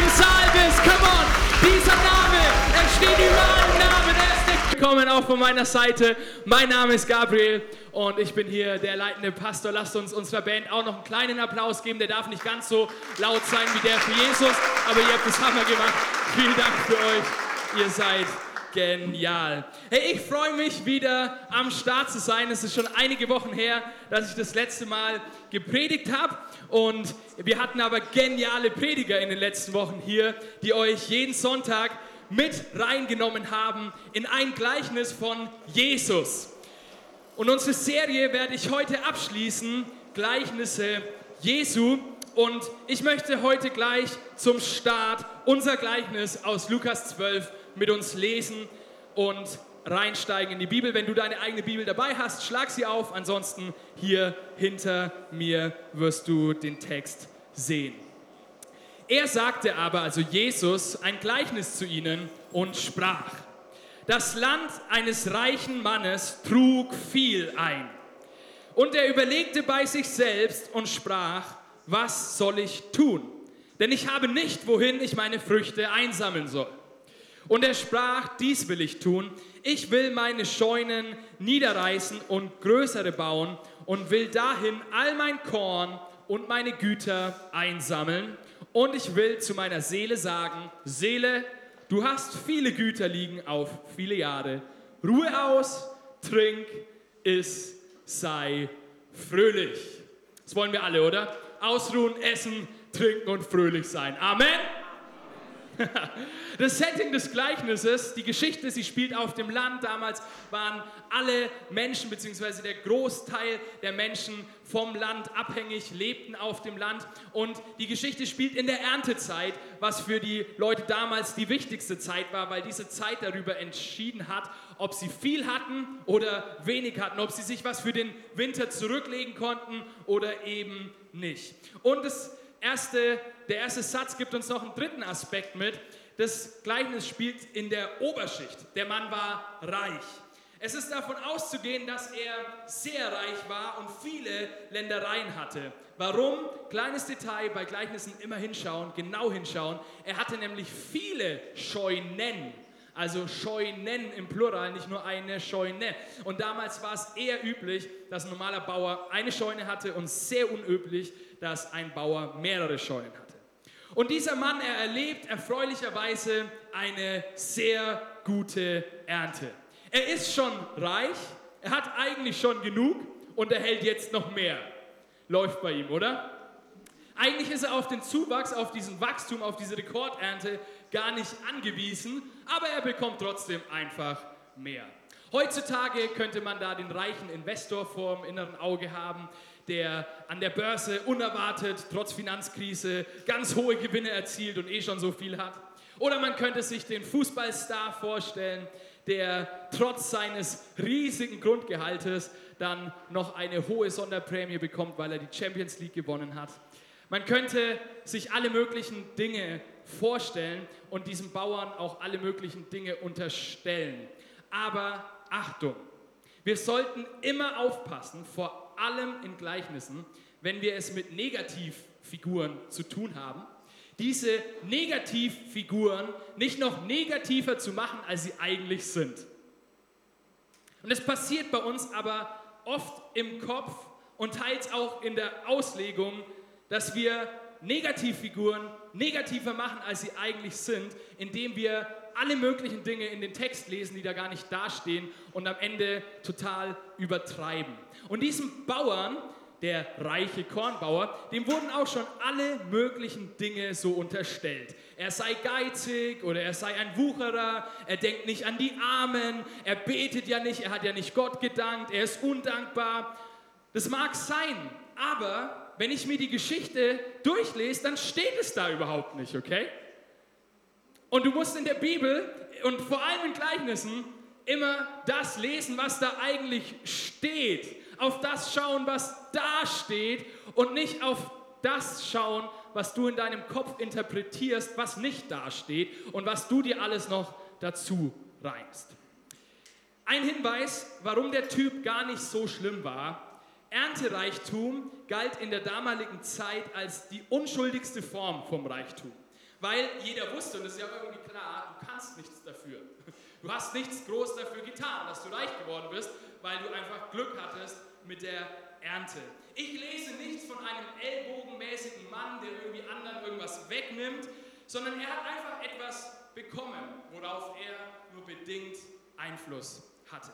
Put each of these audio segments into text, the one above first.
im Saal bist. Come on. Dieser Name, er steht über allen Namen. Er ist der Willkommen auch von meiner Seite. Mein Name ist Gabriel und ich bin hier der leitende Pastor. Lasst uns unserer Band auch noch einen kleinen Applaus geben. Der darf nicht ganz so laut sein wie der für Jesus, aber ihr habt das Hammer gemacht. Vielen Dank für euch. Ihr seid genial. Hey, ich freue mich wieder am Start zu sein. Es ist schon einige Wochen her, dass ich das letzte Mal gepredigt habe. Und wir hatten aber geniale Prediger in den letzten Wochen hier, die euch jeden Sonntag mit reingenommen haben in ein Gleichnis von Jesus. Und unsere Serie werde ich heute abschließen, Gleichnisse Jesu. Und ich möchte heute gleich zum Start unser Gleichnis aus Lukas 12 mit uns lesen und reinsteigen in die Bibel. Wenn du deine eigene Bibel dabei hast, schlag sie auf. Ansonsten hier hinter mir wirst du den Text sehen. Er sagte aber, also Jesus, ein Gleichnis zu ihnen und sprach, das Land eines reichen Mannes trug viel ein. Und er überlegte bei sich selbst und sprach, was soll ich tun? Denn ich habe nicht, wohin ich meine Früchte einsammeln soll. Und er sprach, dies will ich tun, ich will meine Scheunen niederreißen und größere bauen und will dahin all mein Korn und meine Güter einsammeln. Und ich will zu meiner Seele sagen, Seele, du hast viele Güter liegen auf viele Jahre. Ruhe aus, trink, iss, sei fröhlich. Das wollen wir alle, oder? Ausruhen, essen, trinken und fröhlich sein. Amen. Das Setting des Gleichnisses, die Geschichte, sie spielt auf dem Land. Damals waren alle Menschen, beziehungsweise der Großteil der Menschen vom Land abhängig, lebten auf dem Land. Und die Geschichte spielt in der Erntezeit, was für die Leute damals die wichtigste Zeit war, weil diese Zeit darüber entschieden hat, ob sie viel hatten oder wenig hatten, ob sie sich was für den Winter zurücklegen konnten oder eben nicht. Und das erste, der erste Satz gibt uns noch einen dritten Aspekt mit. Das Gleichnis spielt in der Oberschicht. Der Mann war reich. Es ist davon auszugehen, dass er sehr reich war und viele Ländereien hatte. Warum? Kleines Detail, bei Gleichnissen immer hinschauen, genau hinschauen. Er hatte nämlich viele Scheunen. Also Scheunen im Plural, nicht nur eine Scheune. Und damals war es eher üblich, dass ein normaler Bauer eine Scheune hatte und sehr unüblich, dass ein Bauer mehrere Scheunen hatte. Und dieser Mann, er erlebt erfreulicherweise eine sehr gute Ernte. Er ist schon reich, er hat eigentlich schon genug und er hält jetzt noch mehr. Läuft bei ihm, oder? Eigentlich ist er auf den Zuwachs, auf diesen Wachstum, auf diese Rekordernte gar nicht angewiesen, aber er bekommt trotzdem einfach mehr. Heutzutage könnte man da den reichen Investor vor dem inneren Auge haben, der an der Börse unerwartet, trotz Finanzkrise, ganz hohe Gewinne erzielt und eh schon so viel hat. Oder man könnte sich den Fußballstar vorstellen, der trotz seines riesigen Grundgehaltes dann noch eine hohe Sonderprämie bekommt, weil er die Champions League gewonnen hat. Man könnte sich alle möglichen Dinge vorstellen und diesem Bauern auch alle möglichen Dinge unterstellen. Aber Achtung, wir sollten immer aufpassen, vor allem in Gleichnissen, wenn wir es mit Negativfiguren zu tun haben, diese Negativfiguren nicht noch negativer zu machen, als sie eigentlich sind. Und es passiert bei uns aber oft im Kopf und teils auch in der Auslegung, dass wir Negativfiguren negativer machen, als sie eigentlich sind, indem wir alle möglichen Dinge in den Text lesen, die da gar nicht dastehen und am Ende total übertreiben. Und diesem Bauern, der reiche Kornbauer, dem wurden auch schon alle möglichen Dinge so unterstellt. Er sei geizig oder er sei ein Wucherer, er denkt nicht an die Armen, er betet ja nicht, er hat ja nicht Gott gedankt, er ist undankbar. Das mag sein, aber wenn ich mir die Geschichte durchlese, dann steht es da überhaupt nicht, okay? Und du musst in der Bibel und vor allem in Gleichnissen immer das lesen, was da eigentlich steht. Auf das schauen, was da steht und nicht auf das schauen, was du in deinem Kopf interpretierst, was nicht da steht und was du dir alles noch dazu reimst. Ein Hinweis, warum der Typ gar nicht so schlimm war. Erntereichtum galt in der damaligen Zeit als die unschuldigste Form vom Reichtum. Weil jeder wusste, und das ist ja irgendwie klar, du kannst nichts dafür. Du hast nichts groß dafür getan, dass du reich geworden bist, weil du einfach Glück hattest mit der Ernte. Ich lese nichts von einem ellbogenmäßigen Mann, der irgendwie anderen irgendwas wegnimmt, sondern er hat einfach etwas bekommen, worauf er nur bedingt Einfluss hatte.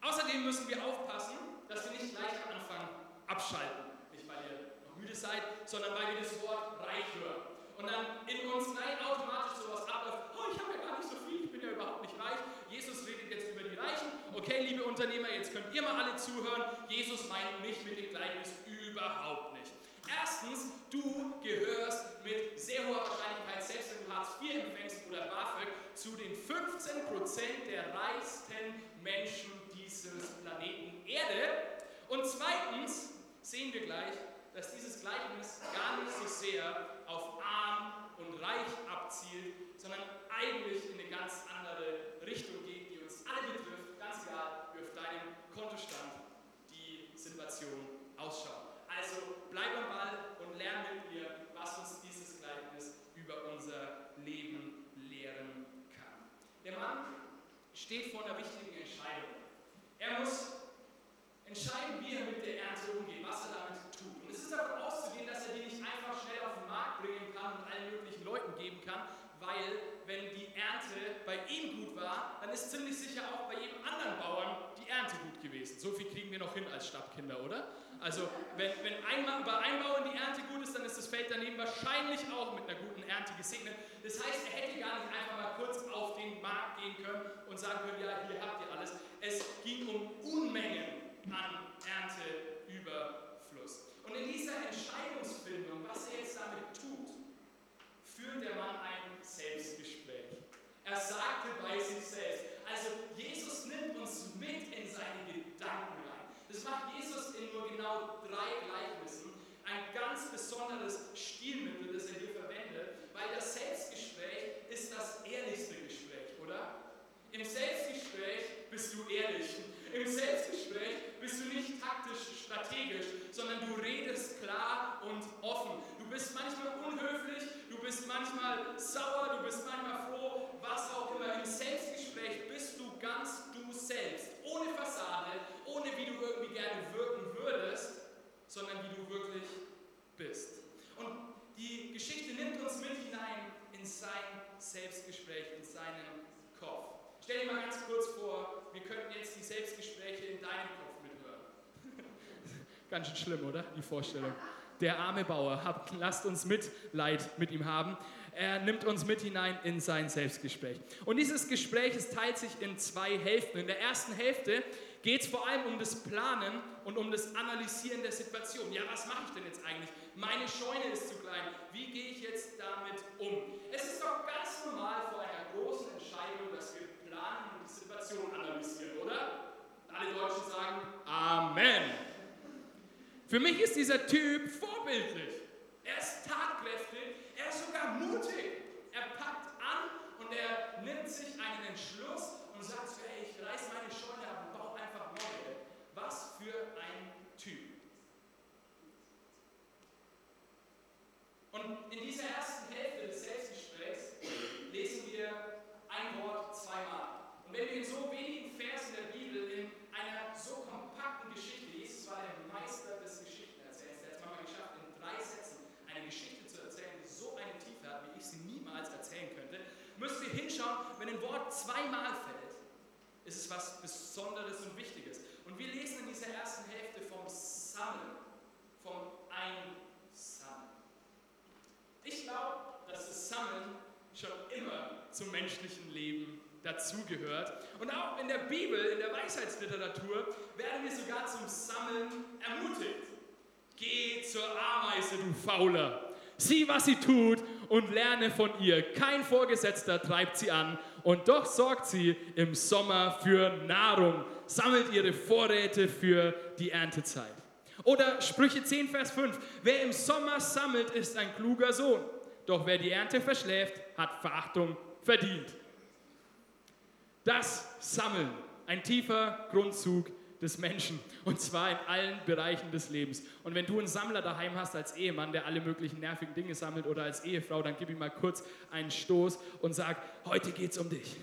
Außerdem müssen wir aufpassen, dass wir nicht gleich am Anfang abschalten. Nicht, weil ihr noch müde seid, sondern weil wir das Wort reich hören. Und dann in uns nein, automatisch sowas abläuft, oh, ich habe ja gar nicht so viel, ich bin ja überhaupt nicht reich. Jesus redet jetzt über die Reichen. Okay, liebe Unternehmer, jetzt könnt ihr mal alle zuhören. Jesus meint mich mit dem Gleichnis überhaupt nicht. Erstens, du gehörst mit sehr hoher Wahrscheinlichkeit, selbst wenn du Hartz IV empfängst oder BAföG, zu den 15% der reichsten Menschen dieses Planeten Erde. Und zweitens sehen wir gleich, dass dieses Gleichnis gar nicht so sehr auf arm und reich abzielt, sondern eigentlich in eine ganz andere Richtung geht, die uns alle betrifft, ganz egal, wie auf deinem Kontostand die Situation ausschaut. Also bleib am Ball und lern mit mir, was uns dieses Gleichnis über unser Leben lehren kann. Der Mann steht vor einer wichtigen Entscheidung. Er muss entscheiden, wie er mit der Ernte umgeht, was er damit tut. Und es ist davon auszugehen, dass er die nicht einfach schnell auf den Markt bringen kann und allen möglichen Leuten geben kann, weil wenn die Ernte bei ihm gut war, dann ist ziemlich sicher auch bei jedem anderen Bauern die Ernte gut gewesen. So viel kriegen wir noch hin als Stadtkinder, oder? Also wenn, wenn einmal bei einem Bauern die Ernte gut ist, dann ist das Feld daneben wahrscheinlich auch mit einer guten Ernte gesegnet. Das heißt, er hätte gar nicht einfach mal kurz auf den Markt gehen können und sagen können, ja, hier habt ihr alles. Es ging um Unmengen an Ernteüberfluss. Und in dieser Entscheidungsfindung, was er jetzt damit tut, führt der Mann ein Selbstgespräch. Er sagte bei sich selbst, also Jesus nimmt uns mit in seine Gedanken rein. Das macht Jesus in nur genau drei Gleichnissen. Ein ganz besonderes Stilmittel, das er hier verwendet, weil das Selbstgespräch ist das ehrlichste Gespräch, oder? Im Selbstgespräch bist du ehrlich. Im Selbstgespräch bist du nicht taktisch, strategisch, sondern du redest klar und offen. Du bist manchmal unhöflich, du bist manchmal sauer, du bist manchmal froh, was auch immer. Im Selbstgespräch bist du ganz du selbst, ohne Fassade, ohne wie du irgendwie gerne wirken würdest, sondern wie du wirklich bist. Und die Geschichte nimmt uns mit hinein in sein Selbstgespräch, in seinen Kopf. Stell dir mal ganz kurz vor, wir könnten jetzt die Selbstgespräche in deinem Kopf mithören. Ganz schön schlimm, oder? Die Vorstellung. Der arme Bauer, habt, lasst uns Mitleid mit ihm haben. Er nimmt uns mit hinein in sein Selbstgespräch. Und dieses Gespräch es teilt sich in zwei Hälften. In der ersten Hälfte geht es vor allem um das Planen und um das Analysieren der Situation. Ja, was mache ich denn jetzt eigentlich? Meine Scheune ist zu klein. Wie gehe ich jetzt damit um? Es ist doch ganz normal vor einer großen Entscheidung, dass wir planen und die Situation analysieren, oder? Alle Deutschen sagen Amen. Für mich ist dieser Typ vorbildlich. Er ist tatkräftig, er ist sogar mutig. Er packt an und er nimmt sich einen Entschluss und sagt hey, ich reiß meine Scheune ab und baue einfach neue. Was für ein Typ. Und in dieser ersten Hälfte des Selbstgesprächs lesen wir ein Wort zweimal. Und wenn wir in so wenigen Versen der Bibel in einer so kompakten Geschichte, Jesus war der Meister des Geschichtenerzählens, der hat es mal geschafft, in drei Sätzen eine Geschichte zu erzählen, die so eine Tiefe hat, wie ich sie niemals erzählen könnte, müssen wir hinschauen, wenn ein Wort zweimal fällt, ist es was Besonderes und Wichtiges. Und wir lesen in dieser ersten Hälfte vom Sammeln, vom Einsammeln. Ich glaube, dass das Sammeln schon immer zum menschlichen Leben dazugehört. Und auch in der Bibel, in der Weisheitsliteratur, werden wir sogar zum Sammeln ermutigt. Geh zur Ameise, du Fauler. Sieh, was sie tut und lerne von ihr. Kein Vorgesetzter treibt sie an und doch sorgt sie im Sommer für Nahrung, sammelt ihre Vorräte für die Erntezeit. Oder Sprüche 10, Vers 5. Wer im Sommer sammelt, ist ein kluger Sohn. Doch wer die Ernte verschläft, hat Verachtung verdient. Das Sammeln, ein tiefer Grundzug des Menschen und zwar in allen Bereichen des Lebens. Und wenn du einen Sammler daheim hast als Ehemann, der alle möglichen nervigen Dinge sammelt oder als Ehefrau, dann gib ihm mal kurz einen Stoß und sag, heute geht's um dich.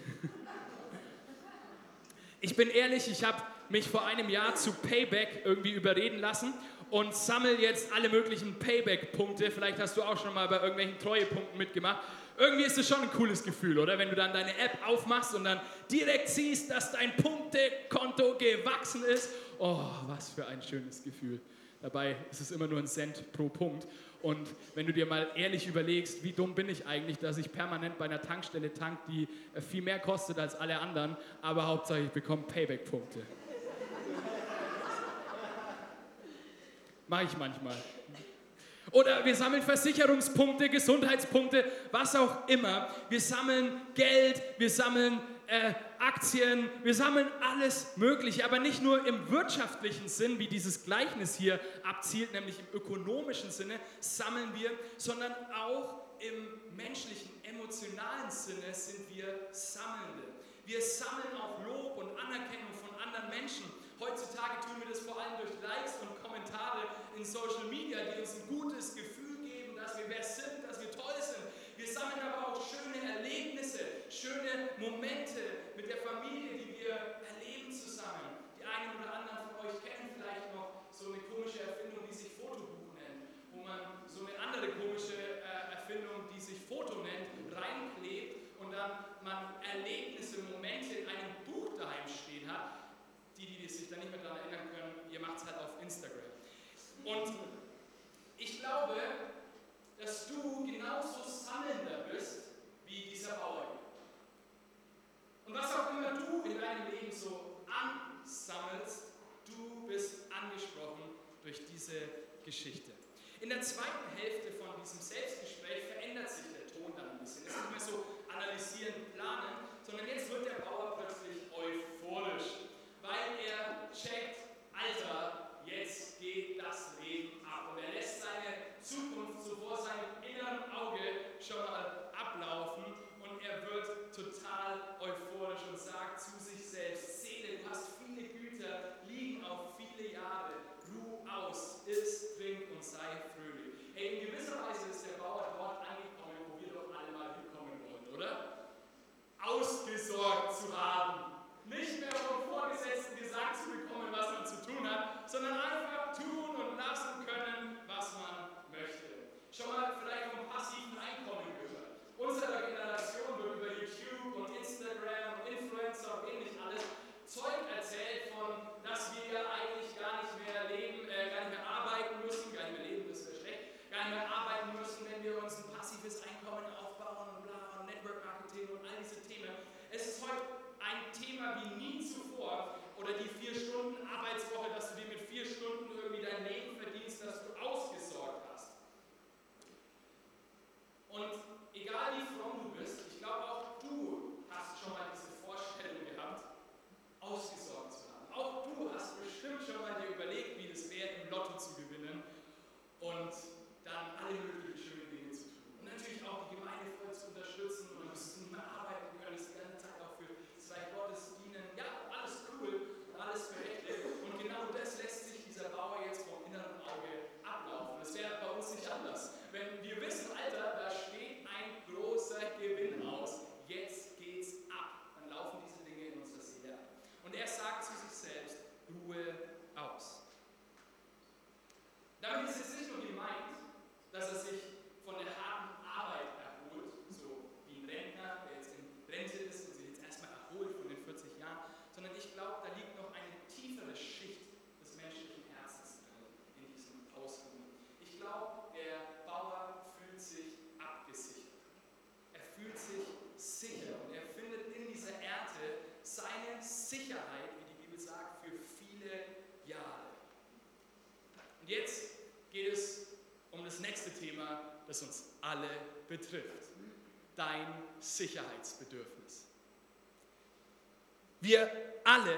Ich bin ehrlich, ich habe mich vor einem Jahr zu Payback irgendwie überreden lassen und sammel jetzt alle möglichen Payback-Punkte. Vielleicht hast du auch schon mal bei irgendwelchen Treuepunkten mitgemacht. Irgendwie ist es schon ein cooles Gefühl, oder? Wenn du dann deine App aufmachst und dann direkt siehst, dass dein Punktekonto gewachsen ist. Oh, was für ein schönes Gefühl. Dabei ist es immer nur ein Cent pro Punkt. Und wenn du dir mal ehrlich überlegst, wie dumm bin ich eigentlich, dass ich permanent bei einer Tankstelle tank, die viel mehr kostet als alle anderen, aber hauptsächlich bekomme Payback-Punkte. Mache ich manchmal. Oder wir sammeln Versicherungspunkte, Gesundheitspunkte, was auch immer. Wir sammeln Geld, wir sammeln äh, Aktien, wir sammeln alles Mögliche, aber nicht nur im wirtschaftlichen Sinn, wie dieses Gleichnis hier abzielt, nämlich im ökonomischen Sinne sammeln wir, sondern auch im menschlichen, emotionalen Sinne sind wir Sammelnde. Wir sammeln auch Lob und Anerkennung von anderen Menschen Heutzutage tun wir das vor allem durch Likes und Kommentare in Social Media, die uns ein gutes Gefühl geben, dass wir wer sind, dass wir toll sind. Wir sammeln aber auch schöne Erlebnisse, schöne Momente mit der Familie selbst Ruhe aus. Damit ist es nicht nur gemeint, dass er sich Sicherheitsbedürfnis. Wir alle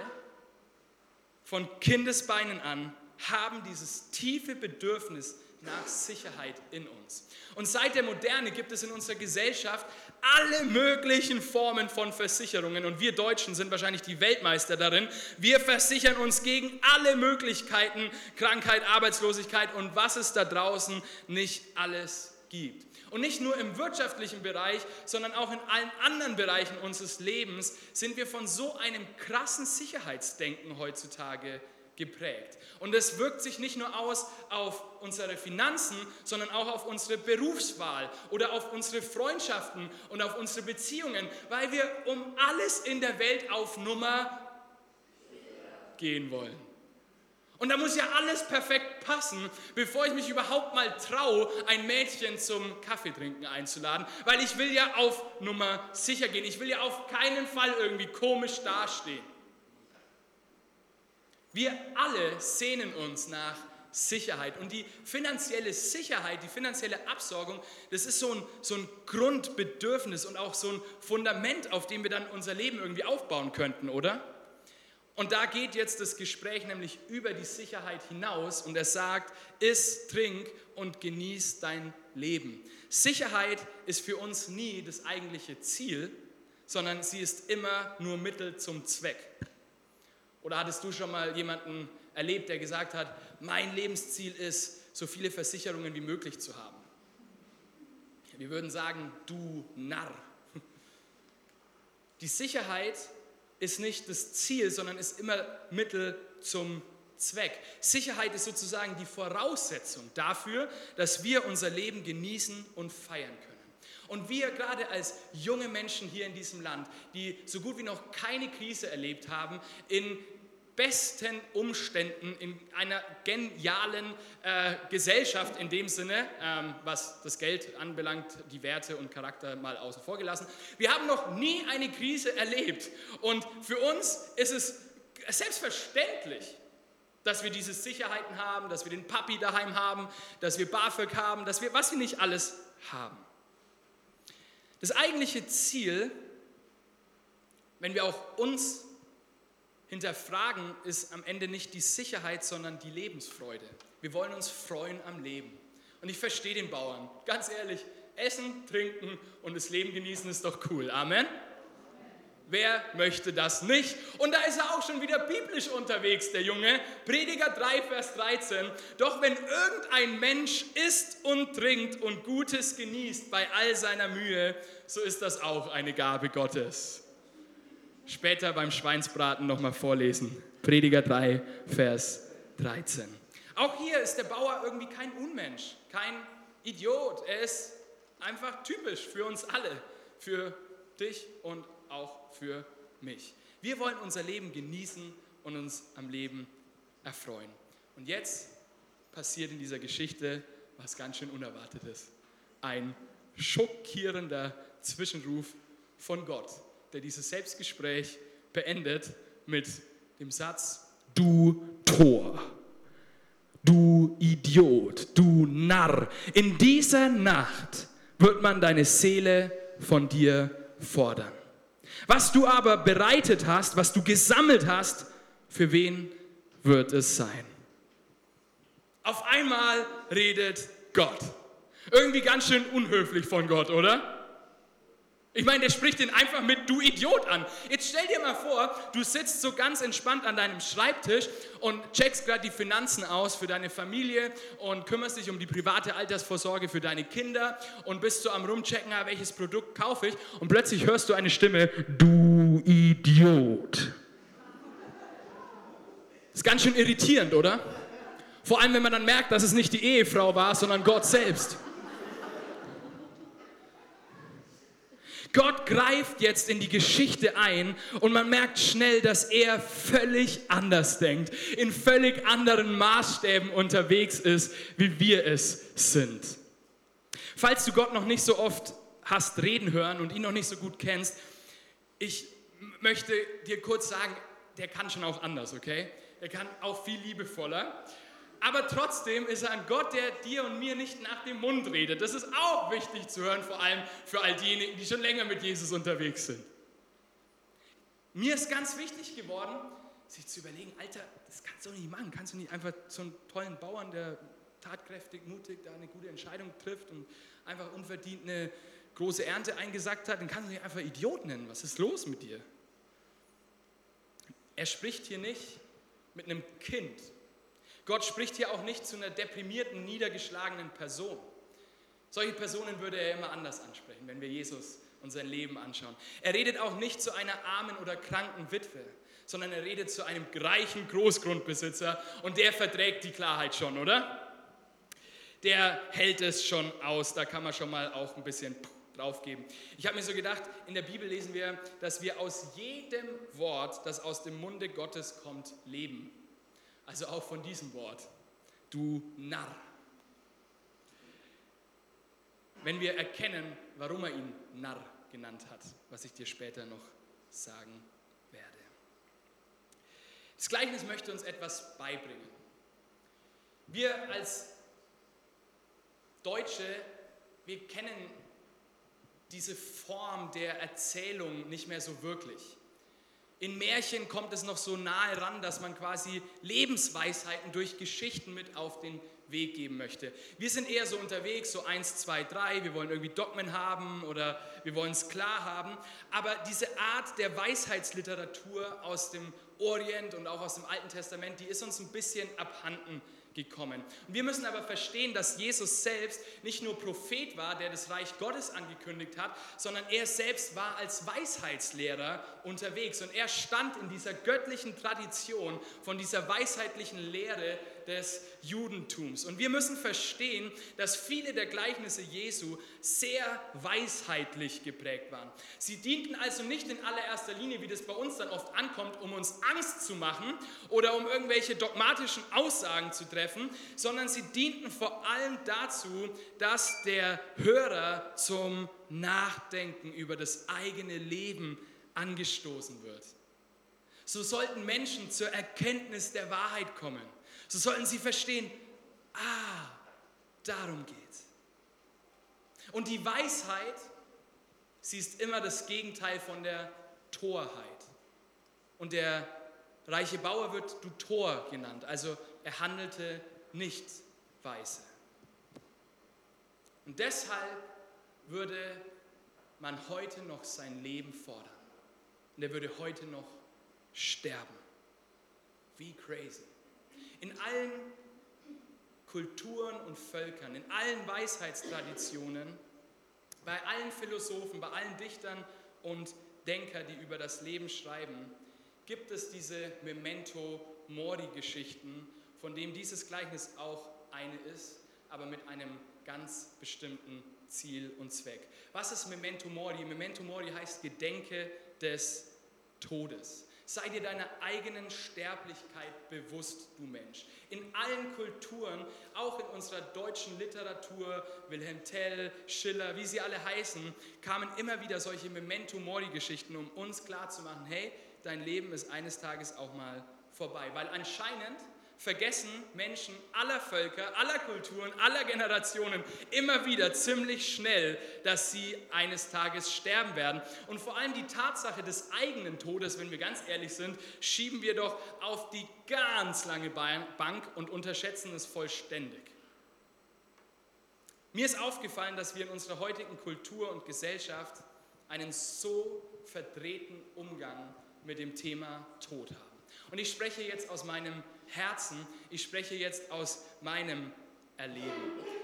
von Kindesbeinen an haben dieses tiefe Bedürfnis nach Sicherheit in uns. Und seit der Moderne gibt es in unserer Gesellschaft alle möglichen Formen von Versicherungen. Und wir Deutschen sind wahrscheinlich die Weltmeister darin. Wir versichern uns gegen alle Möglichkeiten, Krankheit, Arbeitslosigkeit und was es da draußen nicht alles gibt. Und nicht nur im wirtschaftlichen Bereich, sondern auch in allen anderen Bereichen unseres Lebens sind wir von so einem krassen Sicherheitsdenken heutzutage geprägt. Und es wirkt sich nicht nur aus auf unsere Finanzen, sondern auch auf unsere Berufswahl oder auf unsere Freundschaften und auf unsere Beziehungen, weil wir um alles in der Welt auf Nummer gehen wollen. Und da muss ja alles perfekt passen, bevor ich mich überhaupt mal traue, ein Mädchen zum Kaffeetrinken einzuladen, weil ich will ja auf Nummer sicher gehen. Ich will ja auf keinen Fall irgendwie komisch dastehen. Wir alle sehnen uns nach Sicherheit. Und die finanzielle Sicherheit, die finanzielle Absorgung, das ist so ein, so ein Grundbedürfnis und auch so ein Fundament, auf dem wir dann unser Leben irgendwie aufbauen könnten, oder? Und da geht jetzt das Gespräch nämlich über die Sicherheit hinaus und er sagt, iss, trink und genieß dein Leben. Sicherheit ist für uns nie das eigentliche Ziel, sondern sie ist immer nur Mittel zum Zweck. Oder hattest du schon mal jemanden erlebt, der gesagt hat, mein Lebensziel ist, so viele Versicherungen wie möglich zu haben? Wir würden sagen, du Narr. Die Sicherheit ist nicht das Ziel, sondern ist immer Mittel zum Zweck. Sicherheit ist sozusagen die Voraussetzung dafür, dass wir unser Leben genießen und feiern können. Und wir gerade als junge Menschen hier in diesem Land, die so gut wie noch keine Krise erlebt haben, in besten Umständen, in einer genialen äh, Gesellschaft in dem Sinne, ähm, was das Geld anbelangt, die Werte und Charakter mal außen vor gelassen. Wir haben noch nie eine Krise erlebt und für uns ist es selbstverständlich, dass wir diese Sicherheiten haben, dass wir den Papi daheim haben, dass wir BAföG haben, dass wir, was wir nicht alles haben. Das eigentliche Ziel, wenn wir auch uns hinterfragen, ist am Ende nicht die Sicherheit, sondern die Lebensfreude. Wir wollen uns freuen am Leben. Und ich verstehe den Bauern. Ganz ehrlich, essen, trinken und das Leben genießen ist doch cool. Amen. Wer möchte das nicht? Und da ist er auch schon wieder biblisch unterwegs, der Junge. Prediger 3, Vers 13. Doch wenn irgendein Mensch isst und trinkt und Gutes genießt bei all seiner Mühe, so ist das auch eine Gabe Gottes später beim Schweinsbraten nochmal vorlesen. Prediger 3, Vers 13. Auch hier ist der Bauer irgendwie kein Unmensch, kein Idiot. Er ist einfach typisch für uns alle, für dich und auch für mich. Wir wollen unser Leben genießen und uns am Leben erfreuen. Und jetzt passiert in dieser Geschichte was ganz schön Unerwartetes. Ein schockierender Zwischenruf von Gott der dieses Selbstgespräch beendet mit dem Satz, du Tor, du Idiot, du Narr, in dieser Nacht wird man deine Seele von dir fordern. Was du aber bereitet hast, was du gesammelt hast, für wen wird es sein? Auf einmal redet Gott. Irgendwie ganz schön unhöflich von Gott, oder? Ich meine, der spricht den einfach mit du Idiot an. Jetzt stell dir mal vor, du sitzt so ganz entspannt an deinem Schreibtisch und checkst gerade die Finanzen aus für deine Familie und kümmerst dich um die private Altersvorsorge für deine Kinder und bist so am rumchecken, ah, welches Produkt kaufe ich und plötzlich hörst du eine Stimme, du Idiot. Ist ganz schön irritierend, oder? Vor allem, wenn man dann merkt, dass es nicht die Ehefrau war, sondern Gott selbst. Gott greift jetzt in die Geschichte ein und man merkt schnell, dass er völlig anders denkt, in völlig anderen Maßstäben unterwegs ist, wie wir es sind. Falls du Gott noch nicht so oft hast reden hören und ihn noch nicht so gut kennst, ich möchte dir kurz sagen, der kann schon auch anders, okay? Er kann auch viel liebevoller aber trotzdem ist er ein Gott, der dir und mir nicht nach dem Mund redet. Das ist auch wichtig zu hören, vor allem für all diejenigen, die schon länger mit Jesus unterwegs sind. Mir ist ganz wichtig geworden, sich zu überlegen, Alter, das kannst du nicht machen. Kannst du nicht einfach so einen tollen Bauern, der tatkräftig, mutig da eine gute Entscheidung trifft und einfach unverdient eine große Ernte eingesackt hat, dann kannst du dich einfach Idiot nennen. Was ist los mit dir? Er spricht hier nicht mit einem Kind. Gott spricht hier auch nicht zu einer deprimierten, niedergeschlagenen Person. Solche Personen würde er immer anders ansprechen, wenn wir Jesus und sein Leben anschauen. Er redet auch nicht zu einer armen oder kranken Witwe, sondern er redet zu einem reichen Großgrundbesitzer und der verträgt die Klarheit schon, oder? Der hält es schon aus, da kann man schon mal auch ein bisschen draufgeben. Ich habe mir so gedacht, in der Bibel lesen wir, dass wir aus jedem Wort, das aus dem Munde Gottes kommt, leben. Also auch von diesem Wort. Du Narr. Wenn wir erkennen, warum er ihn Narr genannt hat, was ich dir später noch sagen werde. Das Gleichnis möchte uns etwas beibringen. Wir als Deutsche, wir kennen diese Form der Erzählung nicht mehr so wirklich. In Märchen kommt es noch so nahe ran, dass man quasi Lebensweisheiten durch Geschichten mit auf den Weg geben möchte. Wir sind eher so unterwegs, so eins, zwei, drei, wir wollen irgendwie Dogmen haben oder wir wollen es klar haben. Aber diese Art der Weisheitsliteratur aus dem Orient und auch aus dem Alten Testament, die ist uns ein bisschen abhanden gekommen. Und wir müssen aber verstehen, dass Jesus selbst nicht nur Prophet war, der das Reich Gottes angekündigt hat, sondern er selbst war als Weisheitslehrer unterwegs. Und er stand in dieser göttlichen Tradition von dieser weisheitlichen Lehre des Judentums. Und wir müssen verstehen, dass viele der Gleichnisse Jesu sehr weisheitlich geprägt waren. Sie dienten also nicht in allererster Linie, wie das bei uns dann oft ankommt, um uns Angst zu machen oder um irgendwelche dogmatischen Aussagen zu treffen, sondern sie dienten vor allem dazu, dass der Hörer zum Nachdenken über das eigene Leben angestoßen wird. So sollten Menschen zur Erkenntnis der Wahrheit kommen. So sollten sie verstehen, ah, darum geht's. Und die Weisheit, sie ist immer das Gegenteil von der Torheit. Und der reiche Bauer wird du Tor genannt, also er handelte nicht weise. Und deshalb würde man heute noch sein Leben fordern. Und er würde heute noch sterben. Wie crazy in allen Kulturen und Völkern, in allen Weisheitstraditionen, bei allen Philosophen, bei allen Dichtern und Denker, die über das Leben schreiben, gibt es diese Memento Mori-Geschichten, von dem dieses Gleichnis auch eine ist, aber mit einem ganz bestimmten Ziel und Zweck. Was ist Memento Mori? Memento Mori heißt Gedenke des Todes. Sei dir deiner eigenen Sterblichkeit bewusst, du Mensch. In allen Kulturen, auch in unserer deutschen Literatur, Wilhelm Tell, Schiller, wie sie alle heißen, kamen immer wieder solche Memento Mori-Geschichten, um uns klarzumachen, hey, dein Leben ist eines Tages auch mal vorbei. Weil anscheinend vergessen Menschen aller Völker, aller Kulturen, aller Generationen immer wieder ziemlich schnell, dass sie eines Tages sterben werden. Und vor allem die Tatsache des eigenen Todes, wenn wir ganz ehrlich sind, schieben wir doch auf die ganz lange Bank und unterschätzen es vollständig. Mir ist aufgefallen, dass wir in unserer heutigen Kultur und Gesellschaft einen so verdrehten Umgang mit dem Thema Tod haben. Und ich spreche jetzt aus meinem Herzen, ich spreche jetzt aus meinem Erleben.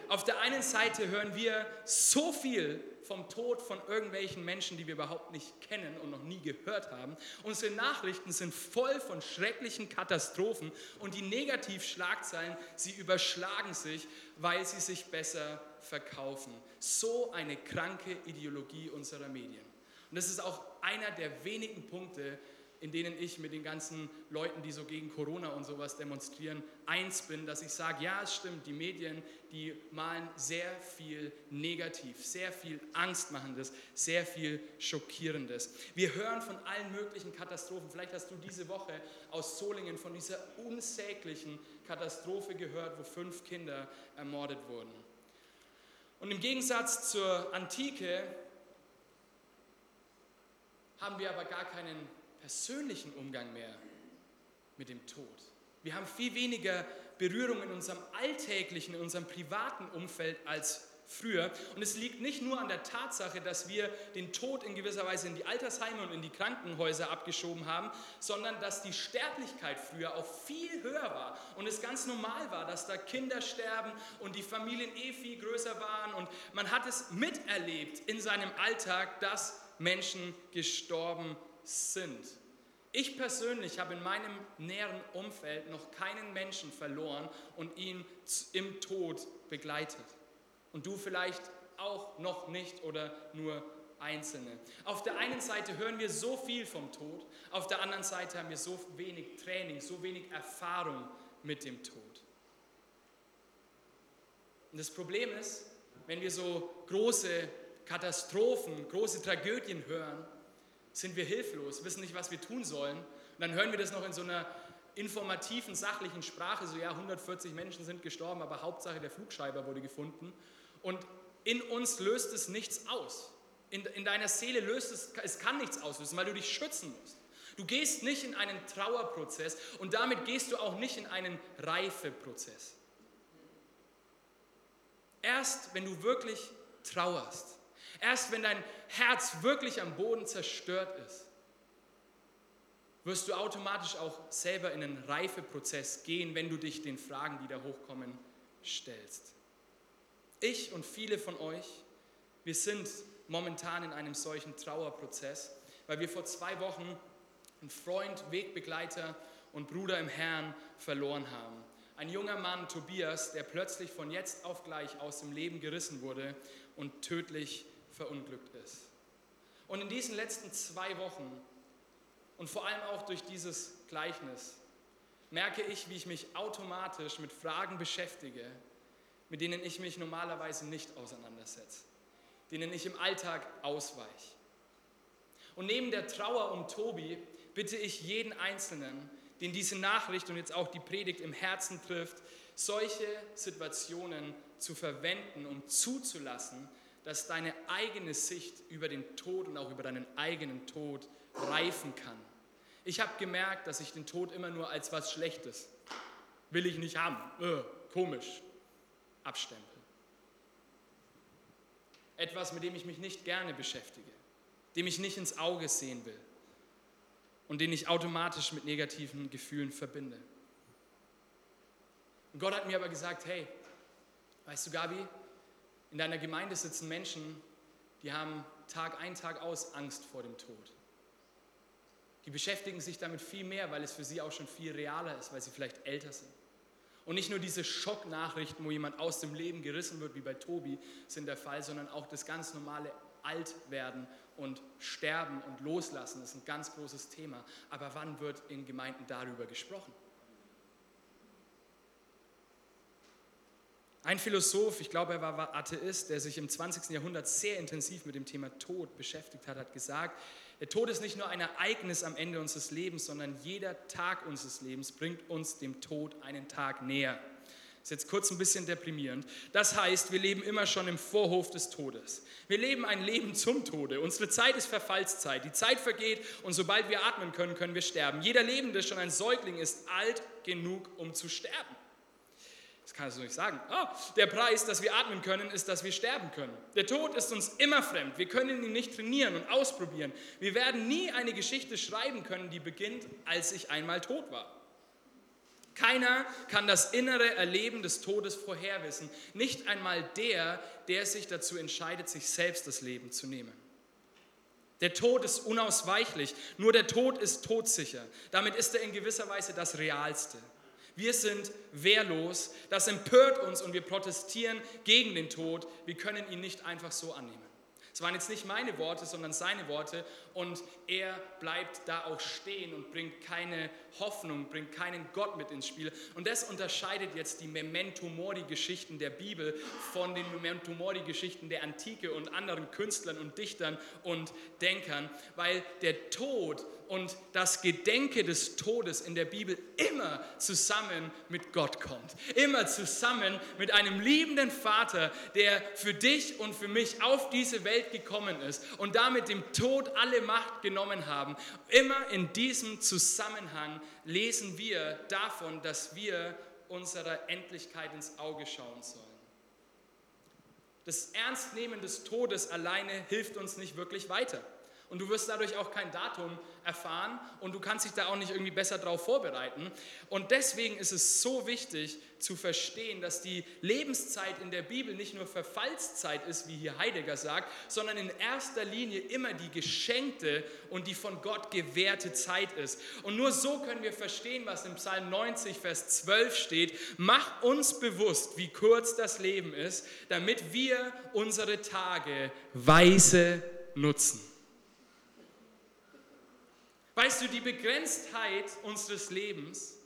Auf der einen Seite hören wir so viel vom Tod von irgendwelchen Menschen, die wir überhaupt nicht kennen und noch nie gehört haben. Unsere Nachrichten sind voll von schrecklichen Katastrophen und die Negativschlagzeilen, sie überschlagen sich, weil sie sich besser verkaufen. So eine kranke Ideologie unserer Medien. Und das ist auch einer der wenigen Punkte, in denen ich mit den ganzen Leuten, die so gegen Corona und sowas demonstrieren, eins bin, dass ich sage, ja, es stimmt, die Medien, die malen sehr viel Negativ, sehr viel Angstmachendes, sehr viel Schockierendes. Wir hören von allen möglichen Katastrophen. Vielleicht hast du diese Woche aus Solingen von dieser unsäglichen Katastrophe gehört, wo fünf Kinder ermordet wurden. Und im Gegensatz zur Antike haben wir aber gar keinen persönlichen Umgang mehr mit dem Tod. Wir haben viel weniger Berührung in unserem alltäglichen, in unserem privaten Umfeld als früher. Und es liegt nicht nur an der Tatsache, dass wir den Tod in gewisser Weise in die Altersheime und in die Krankenhäuser abgeschoben haben, sondern dass die Sterblichkeit früher auch viel höher war und es ganz normal war, dass da Kinder sterben und die Familien eh viel größer waren und man hat es miterlebt in seinem Alltag, dass Menschen gestorben sind. Ich persönlich habe in meinem näheren Umfeld noch keinen Menschen verloren und ihn im Tod begleitet. Und du vielleicht auch noch nicht oder nur Einzelne. Auf der einen Seite hören wir so viel vom Tod, auf der anderen Seite haben wir so wenig Training, so wenig Erfahrung mit dem Tod. Und das Problem ist, wenn wir so große Katastrophen, große Tragödien hören, sind wir hilflos, wissen nicht, was wir tun sollen. Und dann hören wir das noch in so einer informativen, sachlichen Sprache, so ja, 140 Menschen sind gestorben, aber Hauptsache der Flugschreiber wurde gefunden. Und in uns löst es nichts aus. In, in deiner Seele löst es, es kann nichts auslösen, weil du dich schützen musst. Du gehst nicht in einen Trauerprozess und damit gehst du auch nicht in einen Reifeprozess. Erst wenn du wirklich trauerst, erst wenn dein Herz wirklich am Boden zerstört ist, wirst du automatisch auch selber in einen Reifeprozess gehen, wenn du dich den Fragen, die da hochkommen, stellst. Ich und viele von euch, wir sind momentan in einem solchen Trauerprozess, weil wir vor zwei Wochen einen Freund, Wegbegleiter und Bruder im Herrn verloren haben. Ein junger Mann, Tobias, der plötzlich von jetzt auf gleich aus dem Leben gerissen wurde und tödlich verunglückt ist. Und in diesen letzten zwei Wochen und vor allem auch durch dieses Gleichnis merke ich, wie ich mich automatisch mit Fragen beschäftige, mit denen ich mich normalerweise nicht auseinandersetze, denen ich im Alltag ausweiche. Und neben der Trauer um Tobi bitte ich jeden Einzelnen, den diese Nachricht und jetzt auch die Predigt im Herzen trifft, solche Situationen zu verwenden, um zuzulassen, dass deine eigene Sicht über den Tod und auch über deinen eigenen Tod reifen kann. Ich habe gemerkt, dass ich den Tod immer nur als was Schlechtes will ich nicht haben, äh, komisch, abstempeln. Etwas, mit dem ich mich nicht gerne beschäftige, dem ich nicht ins Auge sehen will und den ich automatisch mit negativen Gefühlen verbinde. Und Gott hat mir aber gesagt, hey, weißt du, Gabi, in deiner Gemeinde sitzen Menschen, die haben Tag ein, Tag aus Angst vor dem Tod. Die beschäftigen sich damit viel mehr, weil es für sie auch schon viel realer ist, weil sie vielleicht älter sind. Und nicht nur diese Schocknachrichten, wo jemand aus dem Leben gerissen wird, wie bei Tobi, sind der Fall, sondern auch das ganz normale Altwerden und Sterben und Loslassen ist ein ganz großes Thema. Aber wann wird in Gemeinden darüber gesprochen? Ein Philosoph, ich glaube, er war Atheist, der sich im 20. Jahrhundert sehr intensiv mit dem Thema Tod beschäftigt hat, hat gesagt, der Tod ist nicht nur ein Ereignis am Ende unseres Lebens, sondern jeder Tag unseres Lebens bringt uns dem Tod einen Tag näher. Ist jetzt kurz ein bisschen deprimierend. Das heißt, wir leben immer schon im Vorhof des Todes. Wir leben ein Leben zum Tode. Unsere Zeit ist Verfallszeit. Die Zeit vergeht und sobald wir atmen können, können wir sterben. Jeder Lebende, schon ein Säugling, ist alt genug, um zu sterben. Das kann ich so nicht sagen. Oh, der Preis, dass wir atmen können, ist, dass wir sterben können. Der Tod ist uns immer fremd. Wir können ihn nicht trainieren und ausprobieren. Wir werden nie eine Geschichte schreiben können, die beginnt, als ich einmal tot war. Keiner kann das innere Erleben des Todes vorherwissen. Nicht einmal der, der sich dazu entscheidet, sich selbst das Leben zu nehmen. Der Tod ist unausweichlich, nur der Tod ist todsicher. Damit ist er in gewisser Weise das Realste. Wir sind wehrlos, das empört uns und wir protestieren gegen den Tod. Wir können ihn nicht einfach so annehmen. Es waren jetzt nicht meine Worte, sondern seine Worte und er bleibt da auch stehen und bringt keine Hoffnung, bringt keinen Gott mit ins Spiel. Und das unterscheidet jetzt die Memento Mori-Geschichten der Bibel von den Memento Mori-Geschichten der Antike und anderen Künstlern und Dichtern und Denkern, weil der Tod und das Gedenke des Todes in der Bibel immer zusammen mit Gott kommt. Immer zusammen mit einem liebenden Vater, der für dich und für mich auf diese Welt gekommen ist und damit dem Tod alle Macht genommen haben. Immer in diesem Zusammenhang lesen wir davon, dass wir unserer Endlichkeit ins Auge schauen sollen. Das Ernstnehmen des Todes alleine hilft uns nicht wirklich weiter. Und du wirst dadurch auch kein Datum erfahren und du kannst dich da auch nicht irgendwie besser darauf vorbereiten. Und deswegen ist es so wichtig zu verstehen, dass die Lebenszeit in der Bibel nicht nur Verfallszeit ist, wie hier Heidegger sagt, sondern in erster Linie immer die geschenkte und die von Gott gewährte Zeit ist. Und nur so können wir verstehen, was im Psalm 90, Vers 12 steht. Mach uns bewusst, wie kurz das Leben ist, damit wir unsere Tage weise nutzen. Weißt du, die Begrenztheit unseres Lebens,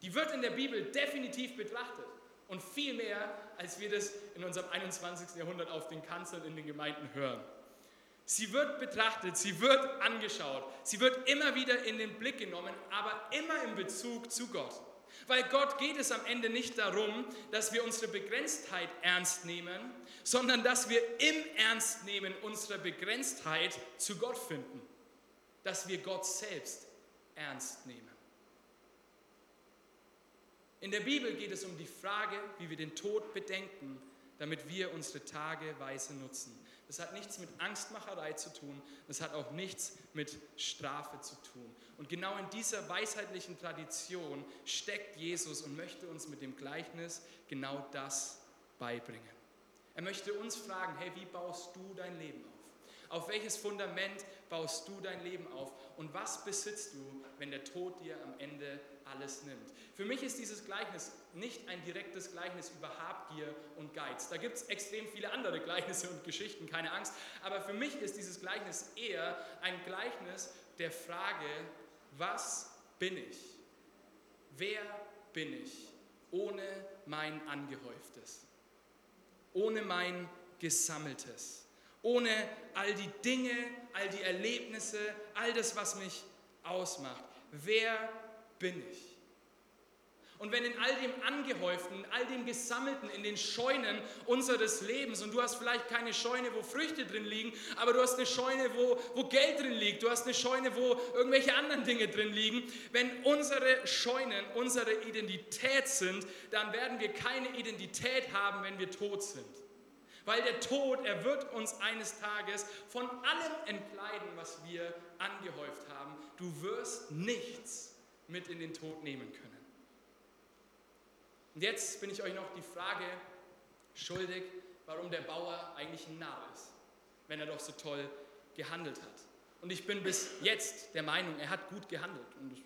die wird in der Bibel definitiv betrachtet. Und viel mehr, als wir das in unserem 21. Jahrhundert auf den Kanzeln in den Gemeinden hören. Sie wird betrachtet, sie wird angeschaut, sie wird immer wieder in den Blick genommen, aber immer in Bezug zu Gott. Weil Gott geht es am Ende nicht darum, dass wir unsere Begrenztheit ernst nehmen, sondern dass wir im Ernstnehmen unserer Begrenztheit zu Gott finden dass wir Gott selbst ernst nehmen. In der Bibel geht es um die Frage, wie wir den Tod bedenken, damit wir unsere Tage weise nutzen. Das hat nichts mit Angstmacherei zu tun, das hat auch nichts mit Strafe zu tun. Und genau in dieser weisheitlichen Tradition steckt Jesus und möchte uns mit dem Gleichnis genau das beibringen. Er möchte uns fragen, hey, wie baust du dein Leben auf? Auf welches Fundament baust du dein Leben auf? Und was besitzt du, wenn der Tod dir am Ende alles nimmt? Für mich ist dieses Gleichnis nicht ein direktes Gleichnis über Habgier und Geiz. Da gibt es extrem viele andere Gleichnisse und Geschichten, keine Angst. Aber für mich ist dieses Gleichnis eher ein Gleichnis der Frage, was bin ich? Wer bin ich ohne mein Angehäuftes? Ohne mein Gesammeltes? Ohne all die Dinge, all die Erlebnisse, all das, was mich ausmacht. Wer bin ich? Und wenn in all dem Angehäuften, in all dem Gesammelten, in den Scheunen unseres Lebens, und du hast vielleicht keine Scheune, wo Früchte drin liegen, aber du hast eine Scheune, wo, wo Geld drin liegt, du hast eine Scheune, wo irgendwelche anderen Dinge drin liegen, wenn unsere Scheunen unsere Identität sind, dann werden wir keine Identität haben, wenn wir tot sind. Weil der Tod, er wird uns eines Tages von allem entkleiden, was wir angehäuft haben. Du wirst nichts mit in den Tod nehmen können. Und jetzt bin ich euch noch die Frage schuldig, warum der Bauer eigentlich ein Narr ist, wenn er doch so toll gehandelt hat. Und ich bin bis jetzt der Meinung, er hat gut gehandelt und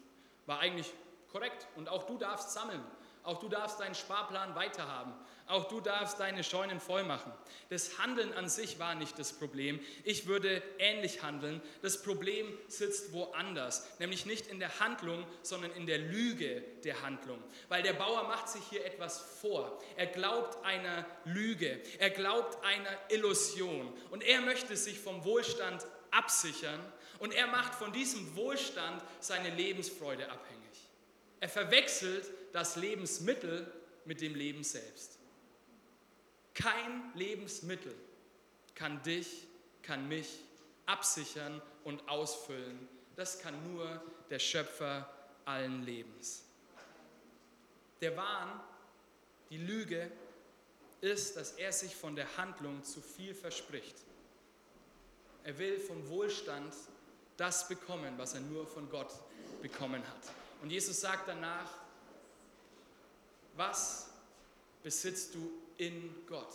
war eigentlich korrekt. Und auch du darfst sammeln. Auch du darfst deinen Sparplan weiterhaben. Auch du darfst deine Scheunen voll machen. Das Handeln an sich war nicht das Problem. Ich würde ähnlich handeln. Das Problem sitzt woanders, nämlich nicht in der Handlung, sondern in der Lüge der Handlung. Weil der Bauer macht sich hier etwas vor. Er glaubt einer Lüge. Er glaubt einer Illusion. Und er möchte sich vom Wohlstand absichern. Und er macht von diesem Wohlstand seine Lebensfreude abhängig. Er verwechselt das Lebensmittel mit dem Leben selbst. Kein Lebensmittel kann dich, kann mich absichern und ausfüllen. Das kann nur der Schöpfer allen Lebens. Der Wahn, die Lüge, ist, dass er sich von der Handlung zu viel verspricht. Er will vom Wohlstand das bekommen, was er nur von Gott bekommen hat. Und Jesus sagt danach, was besitzt du in Gott?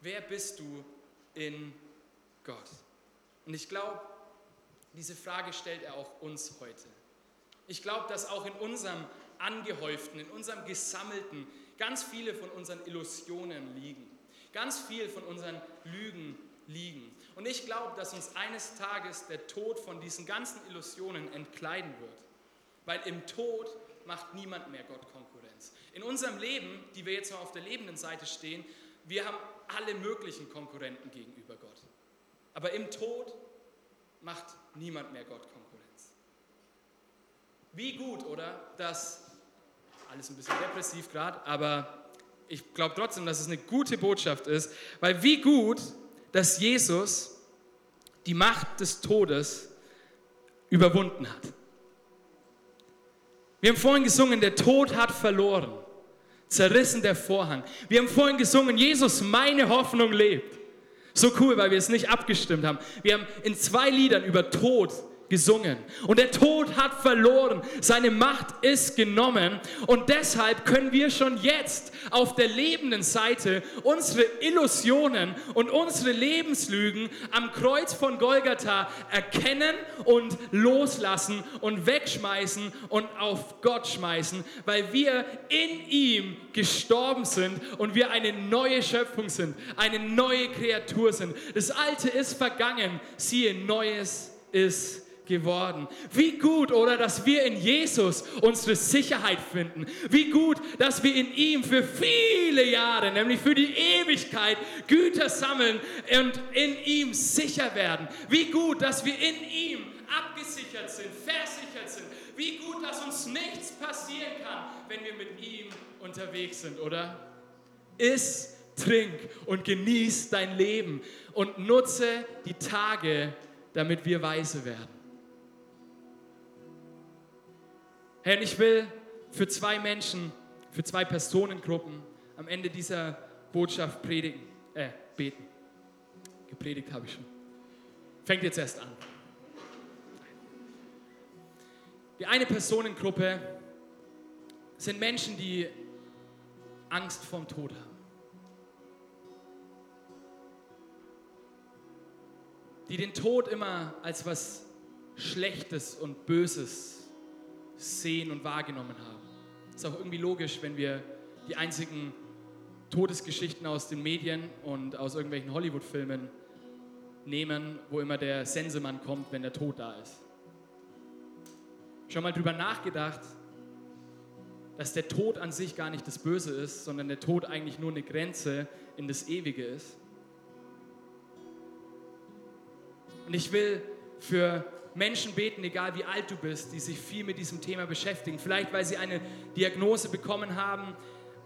Wer bist du in Gott? Und ich glaube, diese Frage stellt er auch uns heute. Ich glaube, dass auch in unserem angehäuften, in unserem gesammelten ganz viele von unseren Illusionen liegen. Ganz viel von unseren Lügen liegen. Und ich glaube, dass uns eines Tages der Tod von diesen ganzen Illusionen entkleiden wird. Weil im Tod macht niemand mehr Gott Konkurrenz. In unserem Leben, die wir jetzt mal auf der lebenden Seite stehen, wir haben alle möglichen Konkurrenten gegenüber Gott. Aber im Tod macht niemand mehr Gott Konkurrenz. Wie gut, oder? Dass alles ein bisschen depressiv gerade, aber ich glaube trotzdem, dass es eine gute Botschaft ist, weil wie gut, dass Jesus die Macht des Todes überwunden hat. Wir haben vorhin gesungen, der Tod hat verloren. zerrissen der Vorhang. Wir haben vorhin gesungen, Jesus, meine Hoffnung lebt. So cool, weil wir es nicht abgestimmt haben. Wir haben in zwei Liedern über Tod gesungen. Und der Tod hat verloren, seine Macht ist genommen und deshalb können wir schon jetzt auf der lebenden Seite unsere Illusionen und unsere Lebenslügen am Kreuz von Golgatha erkennen und loslassen und wegschmeißen und auf Gott schmeißen, weil wir in ihm gestorben sind und wir eine neue Schöpfung sind, eine neue Kreatur sind. Das Alte ist vergangen, siehe, Neues ist geworden. Wie gut, oder, dass wir in Jesus unsere Sicherheit finden. Wie gut, dass wir in ihm für viele Jahre, nämlich für die Ewigkeit, Güter sammeln und in ihm sicher werden. Wie gut, dass wir in ihm abgesichert sind, versichert sind. Wie gut, dass uns nichts passieren kann, wenn wir mit ihm unterwegs sind, oder? Iss, trink und genieß dein Leben und nutze die Tage, damit wir weise werden. Herr, ich will für zwei Menschen, für zwei Personengruppen am Ende dieser Botschaft predigen, äh, beten. Gepredigt habe ich schon. Fängt jetzt erst an. Die eine Personengruppe sind Menschen, die Angst vorm Tod haben. Die den Tod immer als was Schlechtes und Böses sehen und wahrgenommen haben. Ist auch irgendwie logisch, wenn wir die einzigen Todesgeschichten aus den Medien und aus irgendwelchen Hollywood-Filmen nehmen, wo immer der Sensemann kommt, wenn der Tod da ist. Schon mal drüber nachgedacht, dass der Tod an sich gar nicht das Böse ist, sondern der Tod eigentlich nur eine Grenze in das Ewige ist. Und ich will für Menschen beten, egal wie alt du bist, die sich viel mit diesem Thema beschäftigen. Vielleicht, weil sie eine Diagnose bekommen haben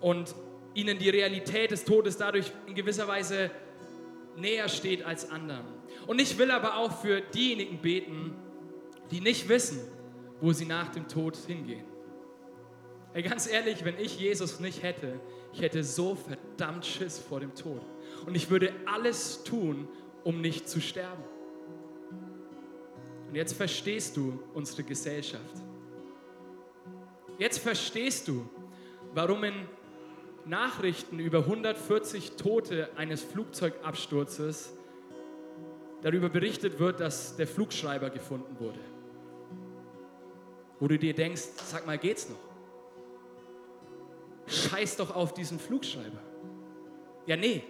und ihnen die Realität des Todes dadurch in gewisser Weise näher steht als anderen. Und ich will aber auch für diejenigen beten, die nicht wissen, wo sie nach dem Tod hingehen. Hey, ganz ehrlich, wenn ich Jesus nicht hätte, ich hätte so verdammt Schiss vor dem Tod. Und ich würde alles tun, um nicht zu sterben. Und jetzt verstehst du unsere Gesellschaft. Jetzt verstehst du, warum in Nachrichten über 140 Tote eines Flugzeugabsturzes darüber berichtet wird, dass der Flugschreiber gefunden wurde. Wo du dir denkst, sag mal, geht's noch? Scheiß doch auf diesen Flugschreiber. Ja, nee.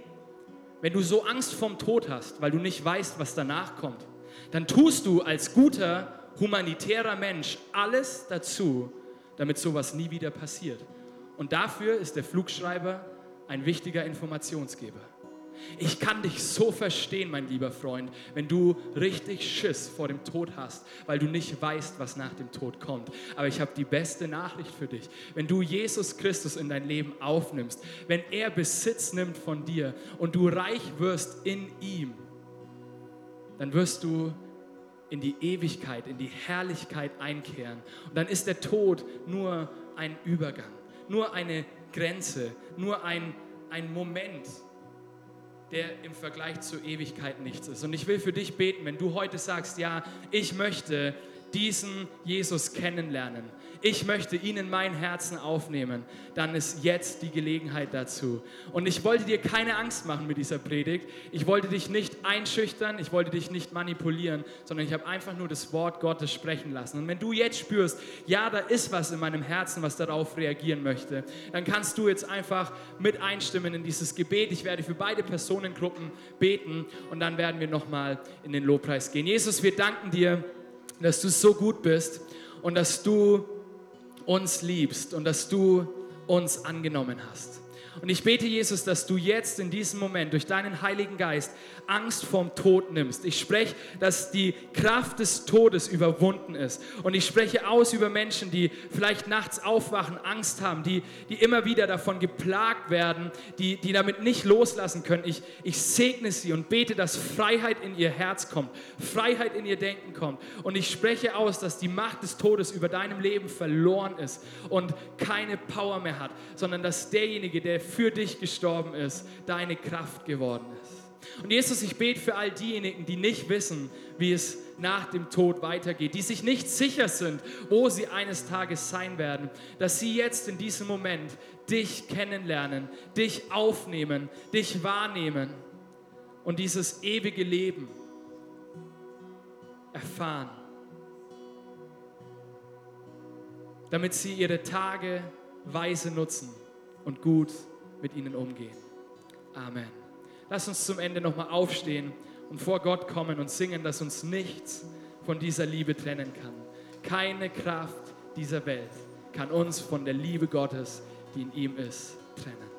Wenn du so Angst vorm Tod hast, weil du nicht weißt, was danach kommt, dann tust du als guter humanitärer Mensch alles dazu, damit sowas nie wieder passiert. Und dafür ist der Flugschreiber ein wichtiger Informationsgeber. Ich kann dich so verstehen, mein lieber Freund, wenn du richtig Schiss vor dem Tod hast, weil du nicht weißt, was nach dem Tod kommt. Aber ich habe die beste Nachricht für dich. Wenn du Jesus Christus in dein Leben aufnimmst, wenn er Besitz nimmt von dir und du reich wirst in ihm, dann wirst du in die Ewigkeit, in die Herrlichkeit einkehren. Und dann ist der Tod nur ein Übergang, nur eine Grenze, nur ein, ein Moment, der im Vergleich zur Ewigkeit nichts ist. Und ich will für dich beten, wenn du heute sagst, ja, ich möchte diesen Jesus kennenlernen, ich möchte ihn in mein Herzen aufnehmen, dann ist jetzt die Gelegenheit dazu. Und ich wollte dir keine Angst machen mit dieser Predigt. Ich wollte dich nicht einschüchtern, ich wollte dich nicht manipulieren, sondern ich habe einfach nur das Wort Gottes sprechen lassen. Und wenn du jetzt spürst, ja, da ist was in meinem Herzen, was darauf reagieren möchte, dann kannst du jetzt einfach mit einstimmen in dieses Gebet. Ich werde für beide Personengruppen beten und dann werden wir nochmal in den Lobpreis gehen. Jesus, wir danken dir, dass du so gut bist und dass du uns liebst und dass du uns angenommen hast. Und ich bete, Jesus, dass du jetzt in diesem Moment durch deinen Heiligen Geist Angst vorm Tod nimmst. Ich spreche, dass die Kraft des Todes überwunden ist. Und ich spreche aus über Menschen, die vielleicht nachts aufwachen, Angst haben, die, die immer wieder davon geplagt werden, die, die damit nicht loslassen können. Ich, ich segne sie und bete, dass Freiheit in ihr Herz kommt, Freiheit in ihr Denken kommt. Und ich spreche aus, dass die Macht des Todes über deinem Leben verloren ist und keine Power mehr hat, sondern dass derjenige, der für dich gestorben ist, deine Kraft geworden ist. Und Jesus, ich bete für all diejenigen, die nicht wissen, wie es nach dem Tod weitergeht, die sich nicht sicher sind, wo sie eines Tages sein werden, dass sie jetzt in diesem Moment dich kennenlernen, dich aufnehmen, dich wahrnehmen und dieses ewige Leben erfahren, damit sie ihre Tage weise nutzen und gut mit ihnen umgehen. Amen. Lass uns zum Ende nochmal aufstehen und vor Gott kommen und singen, dass uns nichts von dieser Liebe trennen kann. Keine Kraft dieser Welt kann uns von der Liebe Gottes, die in ihm ist, trennen.